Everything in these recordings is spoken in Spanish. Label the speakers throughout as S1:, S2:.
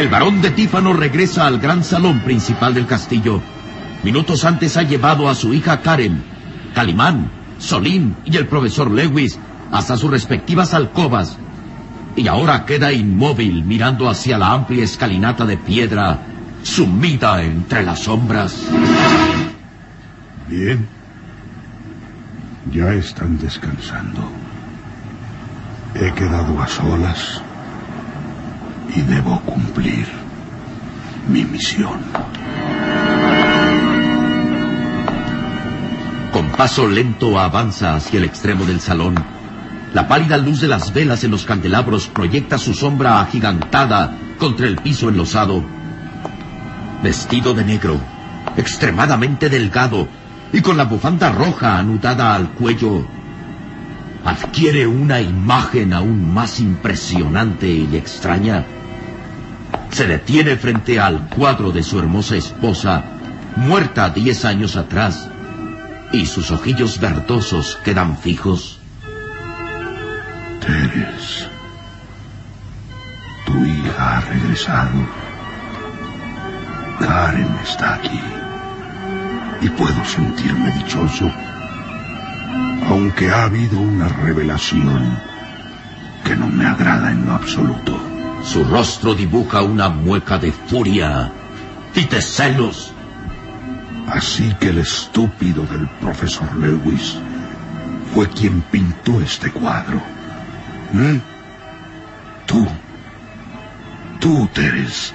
S1: De Tífano regresa al gran salón principal del castillo. Minutos antes ha llevado a su hija Karen, Calimán, Solín y el profesor Lewis hasta sus respectivas alcobas. Y ahora queda inmóvil mirando hacia la amplia escalinata de piedra, sumida entre las sombras.
S2: Bien. Ya están descansando. He quedado a solas y debo cumplir mi misión.
S1: Con paso lento avanza hacia el extremo del salón. La pálida luz de las velas en los candelabros proyecta su sombra agigantada contra el piso enlosado. Vestido de negro, extremadamente delgado y con la bufanda roja anudada al cuello, adquiere una imagen aún más impresionante y extraña se detiene frente al cuadro de su hermosa esposa, muerta diez años atrás, y sus ojillos verdosos quedan fijos.
S2: Teres, tu hija ha regresado. Karen está aquí. Y puedo sentirme dichoso, aunque ha habido una revelación que no me agrada en lo absoluto.
S1: Su rostro dibuja una mueca de furia y de celos.
S2: Así que el estúpido del profesor Lewis fue quien pintó este cuadro. ¿Eh? Tú, tú, Teres,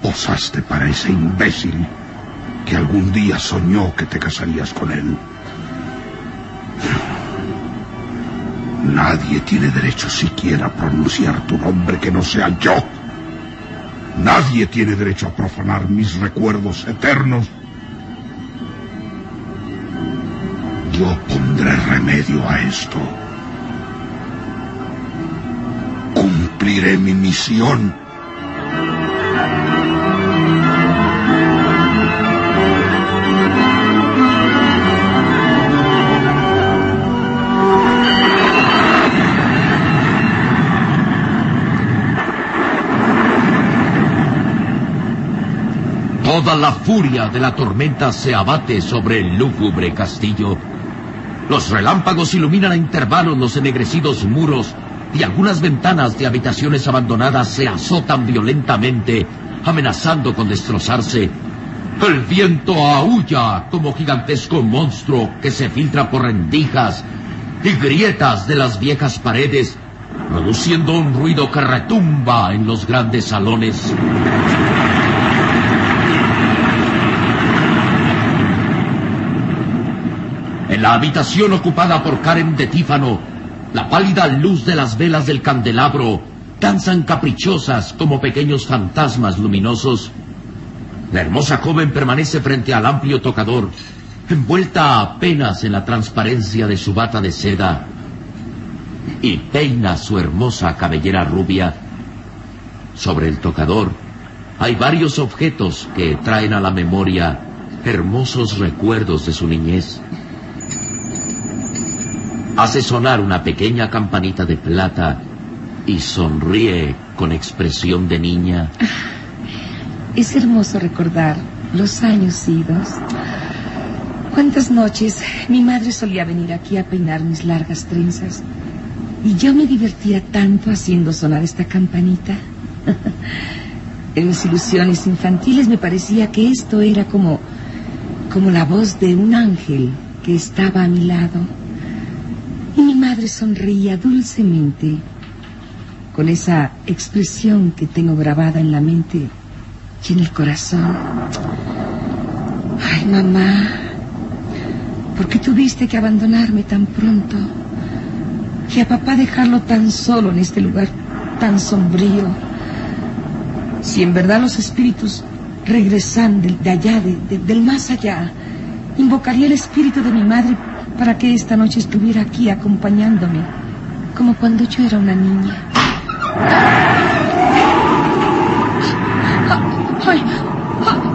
S2: posaste para ese imbécil que algún día soñó que te casarías con él. Nadie tiene derecho siquiera a pronunciar tu nombre que no sea yo. Nadie tiene derecho a profanar mis recuerdos eternos. Yo pondré remedio a esto. Cumpliré mi misión.
S1: Toda la furia de la tormenta se abate sobre el lúgubre castillo. Los relámpagos iluminan a intervalos los ennegrecidos muros y algunas ventanas de habitaciones abandonadas se azotan violentamente, amenazando con destrozarse. El viento aúlla como gigantesco monstruo que se filtra por rendijas y grietas de las viejas paredes, produciendo un ruido que retumba en los grandes salones. La habitación ocupada por Karen de Tífano, la pálida luz de las velas del candelabro danzan caprichosas como pequeños fantasmas luminosos. La hermosa joven permanece frente al amplio tocador, envuelta apenas en la transparencia de su bata de seda, y peina su hermosa cabellera rubia. Sobre el tocador hay varios objetos que traen a la memoria hermosos recuerdos de su niñez. Hace sonar una pequeña campanita de plata y sonríe con expresión de niña.
S3: Es hermoso recordar los años idos. Cuántas noches mi madre solía venir aquí a peinar mis largas trenzas y yo me divertía tanto haciendo sonar esta campanita. en mis ilusiones infantiles me parecía que esto era como como la voz de un ángel que estaba a mi lado. Madre sonreía dulcemente, con esa expresión que tengo grabada en la mente y en el corazón. Ay, mamá, ¿por qué tuviste que abandonarme tan pronto? Y a papá dejarlo tan solo en este lugar tan sombrío. Si en verdad los espíritus regresan de, allá, del más allá, invocaría el espíritu de mi madre para que esta noche estuviera aquí acompañándome, como cuando yo era una niña. ¡Ay!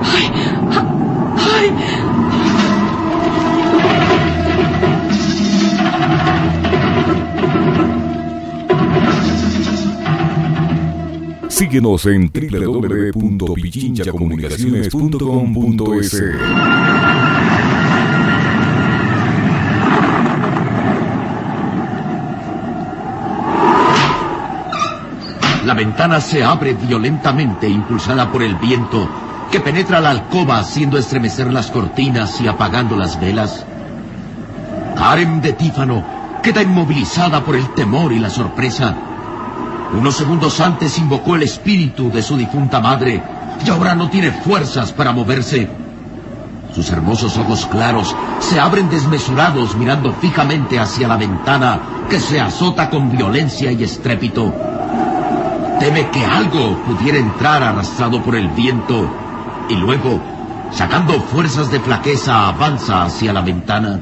S3: ¡Ay! ¡Ay!
S4: Síguenos en www.pichinchacomunicaciones.com.es.
S1: ventana se abre violentamente, impulsada por el viento, que penetra la alcoba haciendo estremecer las cortinas y apagando las velas. Karen de Tífano queda inmovilizada por el temor y la sorpresa. Unos segundos antes invocó el espíritu de su difunta madre y ahora no tiene fuerzas para moverse. Sus hermosos ojos claros se abren desmesurados mirando fijamente hacia la ventana que se azota con violencia y estrépito. Teme que algo pudiera entrar arrastrado por el viento y luego, sacando fuerzas de flaqueza, avanza hacia la ventana.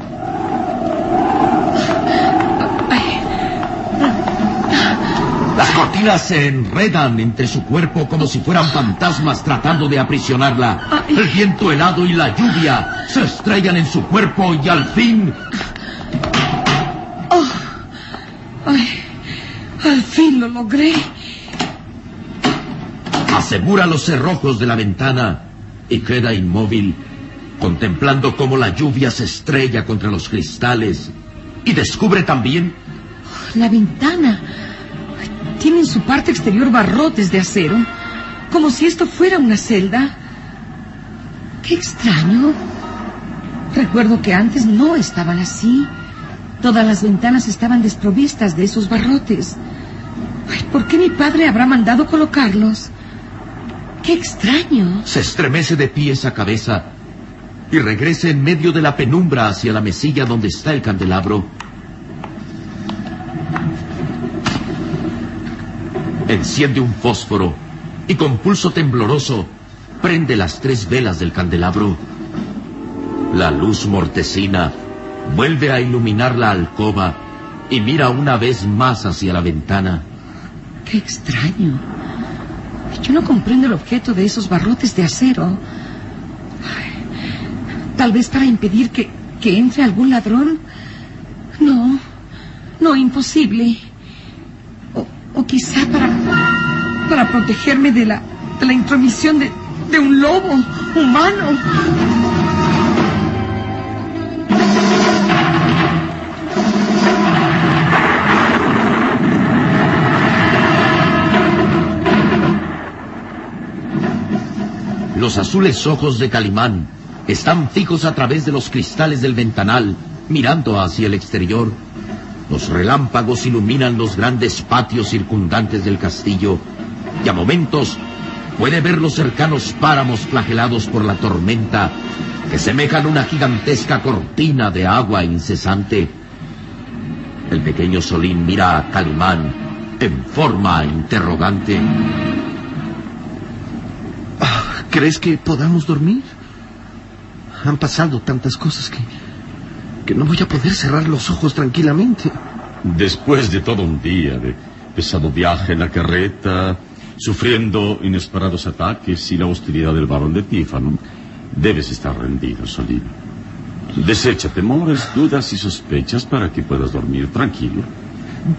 S1: Las cortinas se enredan entre su cuerpo como si fueran fantasmas tratando de aprisionarla. El viento helado y la lluvia se estrellan en su cuerpo y al fin...
S3: Oh, ay, al fin lo logré.
S1: Asegura los cerrojos de la ventana y queda inmóvil, contemplando cómo la lluvia se estrella contra los cristales. Y descubre también...
S3: La ventana tiene en su parte exterior barrotes de acero, como si esto fuera una celda. Qué extraño. Recuerdo que antes no estaban así. Todas las ventanas estaban desprovistas de esos barrotes. ¿Por qué mi padre habrá mandado colocarlos? Qué extraño.
S1: Se estremece de pies a cabeza y regrese en medio de la penumbra hacia la mesilla donde está el candelabro. Enciende un fósforo y con pulso tembloroso prende las tres velas del candelabro. La luz mortecina vuelve a iluminar la alcoba y mira una vez más hacia la ventana.
S3: Qué extraño. Yo no comprendo el objeto de esos barrotes de acero. Tal vez para impedir que, que entre algún ladrón. No, no, imposible. O, o quizá para, para protegerme de la, de la intromisión de, de un lobo humano.
S1: Los azules ojos de Calimán están fijos a través de los cristales del ventanal, mirando hacia el exterior. Los relámpagos iluminan los grandes patios circundantes del castillo y a momentos puede ver los cercanos páramos flagelados por la tormenta que semejan una gigantesca cortina de agua incesante. El pequeño Solín mira a Calimán en forma interrogante.
S5: ¿Crees que podamos dormir? Han pasado tantas cosas que... que no voy a poder cerrar los ojos tranquilamente.
S6: Después de todo un día de pesado viaje en la carreta, sufriendo inesperados ataques y la hostilidad del barón de Tífano, debes estar rendido, Solín. Desecha temores, dudas y sospechas para que puedas dormir tranquilo.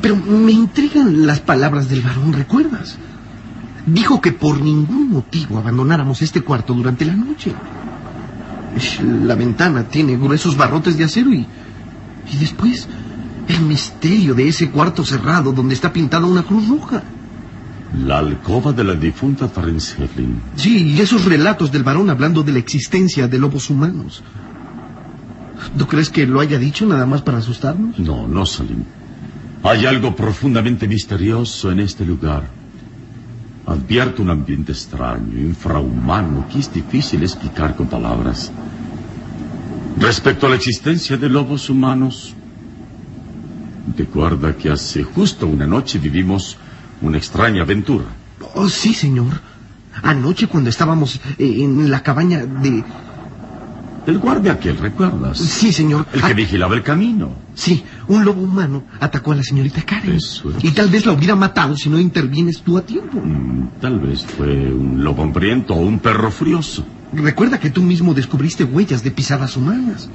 S5: Pero me intrigan las palabras del varón, ¿recuerdas? Dijo que por ningún motivo abandonáramos este cuarto durante la noche. La ventana tiene gruesos barrotes de acero y... Y después, el misterio de ese cuarto cerrado donde está pintada una cruz roja.
S6: La alcoba de la difunta Terence.
S5: Sí, y esos relatos del varón hablando de la existencia de lobos humanos. ¿Tú crees que lo haya dicho nada más para asustarnos?
S6: No, no, Salim. Hay algo profundamente misterioso en este lugar. Advierto un ambiente extraño, infrahumano, que es difícil explicar con palabras. Respecto a la existencia de lobos humanos, recuerda que hace justo una noche vivimos una extraña aventura.
S5: Oh, sí, señor. Anoche cuando estábamos eh, en la cabaña de...
S6: El guardia aquel, ¿recuerdas?
S5: Sí, señor.
S6: El que
S5: Ah,
S6: vigilaba el camino.
S5: Sí, un lobo humano atacó a la señorita Karen.
S6: Eso es.
S5: Y tal vez la hubiera matado si no intervienes tú a tiempo.
S6: Mm, Tal vez fue un lobo hambriento o un perro furioso.
S5: Recuerda que tú mismo descubriste huellas de pisadas humanas.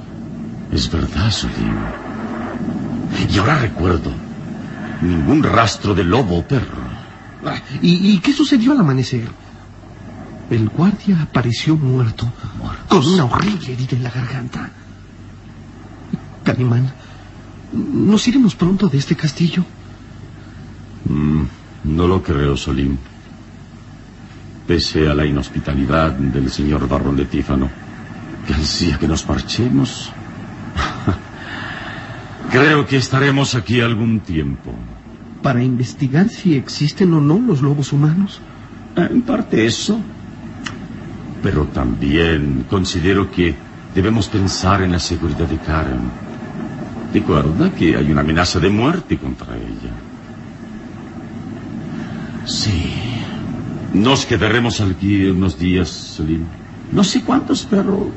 S6: Es verdad, Salim. Y ahora recuerdo. Ningún rastro de lobo o perro.
S5: Ah, ¿Y, y qué sucedió al amanecer? El guardia apareció muerto, con una horrible herida en la garganta. Calimán, ¿nos iremos pronto de este castillo?
S6: Mm, no lo creo, Solim. Pese a la inhospitalidad del señor Barrón de Tífano, que ansía que nos marchemos. creo que estaremos aquí algún tiempo.
S5: Para investigar si existen o no los lobos humanos.
S6: En parte eso. Pero también considero que debemos pensar en la seguridad de Karen. Recuerda que hay una amenaza de muerte contra ella. Sí. Nos quedaremos aquí unos días, Salim. No sé cuántos, pero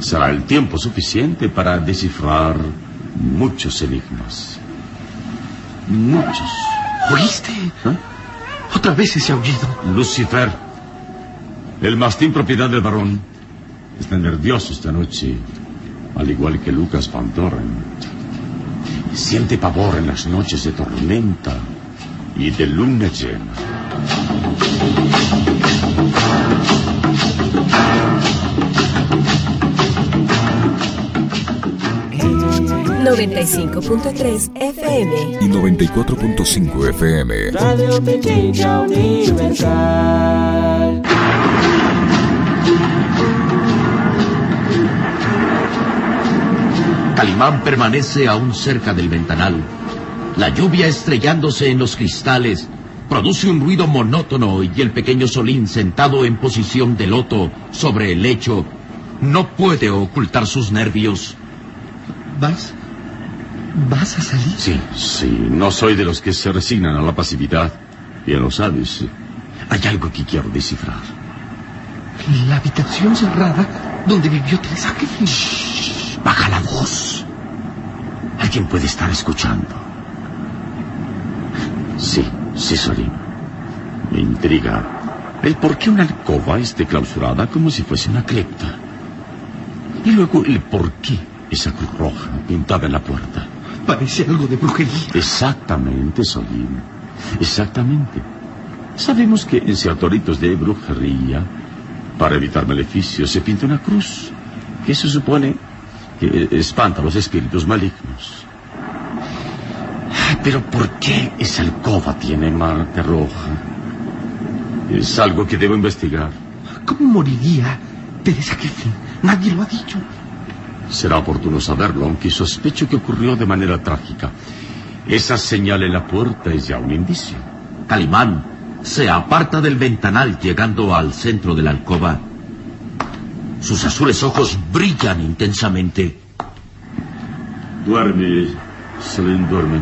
S6: será el tiempo suficiente para descifrar muchos enigmas. Muchos.
S5: ¿Oíste?
S6: ¿Eh?
S5: Otra vez ese aullido.
S6: Lucifer, el mastín propiedad del varón, está nervioso esta noche, al igual que Lucas Van Doren. Siente pavor en las noches de tormenta y de luna llena.
S7: 95.3 FM.
S4: y 94.5 FM.
S8: Radio Pequeña Universal.
S1: Calimán permanece aún cerca del ventanal. La lluvia estrellándose en los cristales produce un ruido monótono y el pequeño Solín sentado en posición de loto sobre el lecho No puede ocultar sus nervios.
S5: ¿Vas? ¿Vas a salir?
S6: Sí, sí. No soy de los que se resignan a la pasividad. Bien lo sabes. Hay algo que quiero descifrar.
S5: La habitación cerrada donde vivió Teresa Griffin.
S1: Baja la voz.
S6: Alguien puede estar escuchando. Sí, sí, Sorín. Me intriga el por qué una alcoba esté clausurada como si fuese una cripta. Y luego el por qué esa cruz roja pintada en la puerta.
S5: Parece algo de brujería.
S6: Exactamente, Solín. Exactamente. Sabemos que en ciertos ritos de brujería, para evitar maleficios, se pinta una cruz que se supone que espanta a los espíritus malignos. Pero ¿por qué esa alcoba tiene marca roja? Es algo que debo investigar.
S5: ¿Cómo moriría Teresa Griffin? Nadie lo ha dicho.
S6: Será oportuno saberlo, aunque sospecho que ocurrió de manera trágica. Esa señal en la puerta es ya un indicio.
S1: Calimán se aparta del ventanal llegando al centro de la alcoba. Sus azules ojos brillan intensamente.
S6: Duerme, Selene, duerme.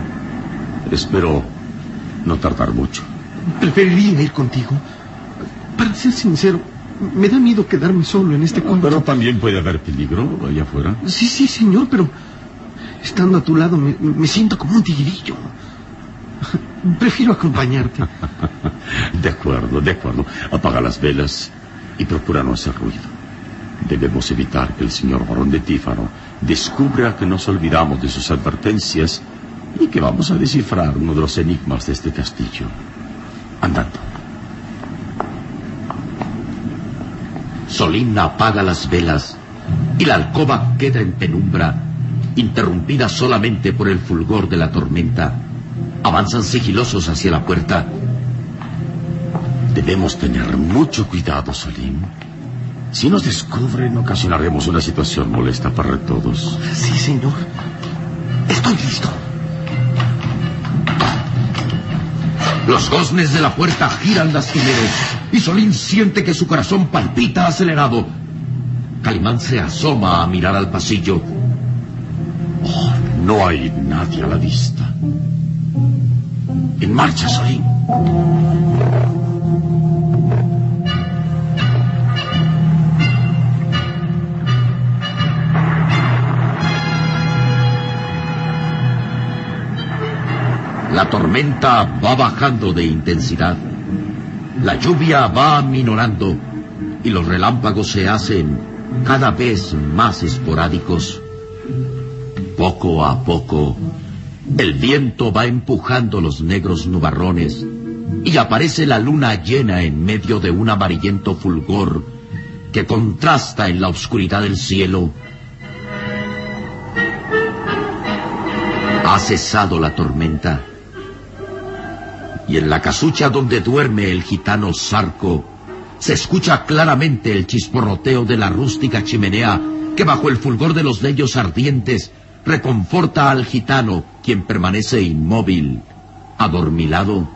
S6: Espero no tardar mucho.
S5: Preferiría ir contigo. Para ser sincero, me da miedo quedarme solo en este cuarto.
S6: Pero también puede haber peligro allá afuera.
S5: Sí, sí, señor, pero estando a tu lado me, me siento como un tigrillo. Prefiero acompañarte.
S6: de acuerdo, de acuerdo. Apaga las velas y procura no hacer ruido. Debemos evitar que el señor barón de Tífano descubra que nos olvidamos de sus advertencias y que vamos a descifrar uno de los enigmas de este castillo. Andando.
S1: Solín apaga las velas y la alcoba queda en penumbra, interrumpida solamente por el fulgor de la tormenta. Avanzan sigilosos hacia la puerta.
S6: Debemos tener mucho cuidado, Solín. Si nos descubren, ocasionaremos una situación molesta para todos.
S5: Sí, señor. Estoy listo.
S1: Los goznes de la puerta giran lastimeros y Solín siente que su corazón palpita acelerado. Calimán se asoma a mirar al pasillo.
S6: Oh, no hay nadie a la vista. En marcha, Solín.
S1: La tormenta va bajando de intensidad. La lluvia va aminorando y los relámpagos se hacen cada vez más esporádicos. Poco a poco, el viento va empujando los negros nubarrones y aparece la luna llena en medio de un amarillento fulgor que contrasta en la oscuridad del cielo. Ha cesado la tormenta y en la casucha donde duerme el gitano Sarco se escucha claramente el chisporroteo de la rústica chimenea que bajo el fulgor de los leños ardientes reconforta al gitano, quien permanece inmóvil, adormilado,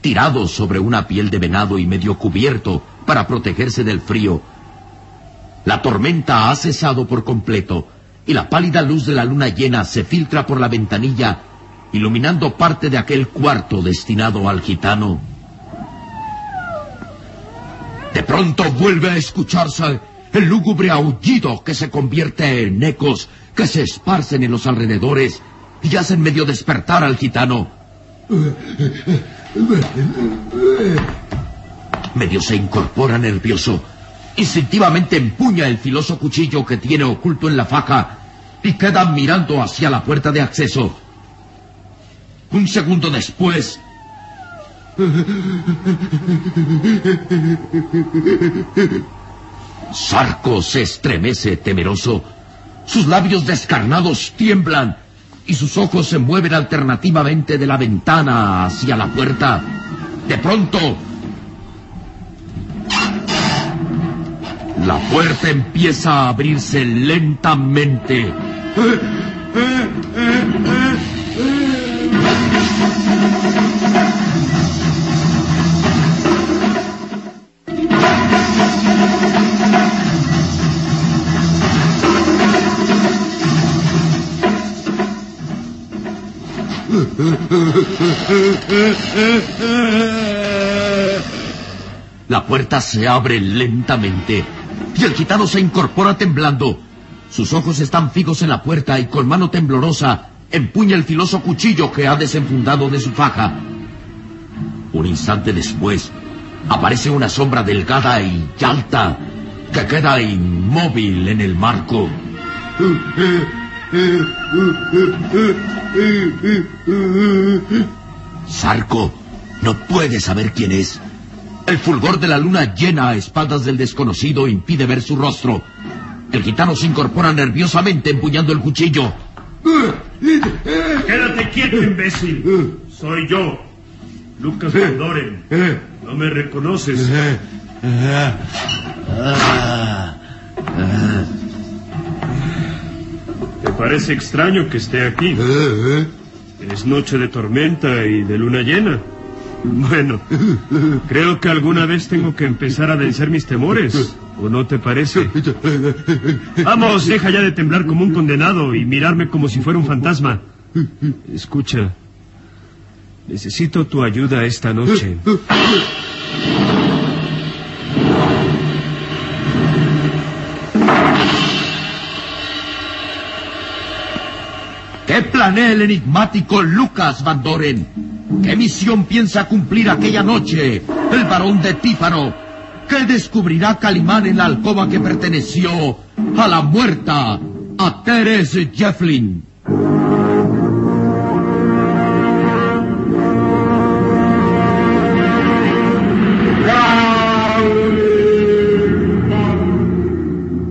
S1: tirado sobre una piel de venado y medio cubierto para protegerse del frío. La tormenta ha cesado por completo y la pálida luz de la luna llena se filtra por la ventanilla iluminando parte de aquel cuarto destinado al gitano. De pronto vuelve a escucharse el lúgubre aullido que se convierte en ecos que se esparcen en los alrededores y hacen medio despertar al gitano. Medio se incorpora nervioso. Instintivamente empuña el filoso cuchillo que tiene oculto en la faja y queda mirando hacia la puerta de acceso. Un segundo después... Sarco se estremece temeroso. Sus labios descarnados tiemblan y sus ojos se mueven alternativamente de la ventana hacia la puerta. De pronto... La puerta empieza a abrirse lentamente. La puerta se abre lentamente y el gitano se incorpora temblando. Sus ojos están fijos en la puerta y con mano temblorosa empuña el filoso cuchillo que ha desenfundado de su faja. Un instante después, aparece una sombra delgada y alta que queda inmóvil en el marco. Sarco no puede saber quién es. El fulgor de la luna llena a espaldas del desconocido impide ver su rostro. El gitano se incorpora nerviosamente empuñando el cuchillo.
S8: Quédate quieto, imbécil. Soy yo, Lucas Doren. ¿No me reconoces? Parece extraño que esté aquí? Es noche de tormenta y de luna llena. Bueno, creo que alguna vez tengo que empezar a vencer mis temores. ¿O no te parece? Vamos, deja ya de temblar como un condenado y mirarme como si fuera un fantasma. Escucha, necesito tu ayuda esta noche.
S1: ¿Qué planea el enigmático Lucas Van Doren? ¿Qué misión piensa cumplir aquella noche el varón de Tífano? ¿Qué descubrirá Calimán en la alcoba que perteneció a la muerta, a Teres Jefflin?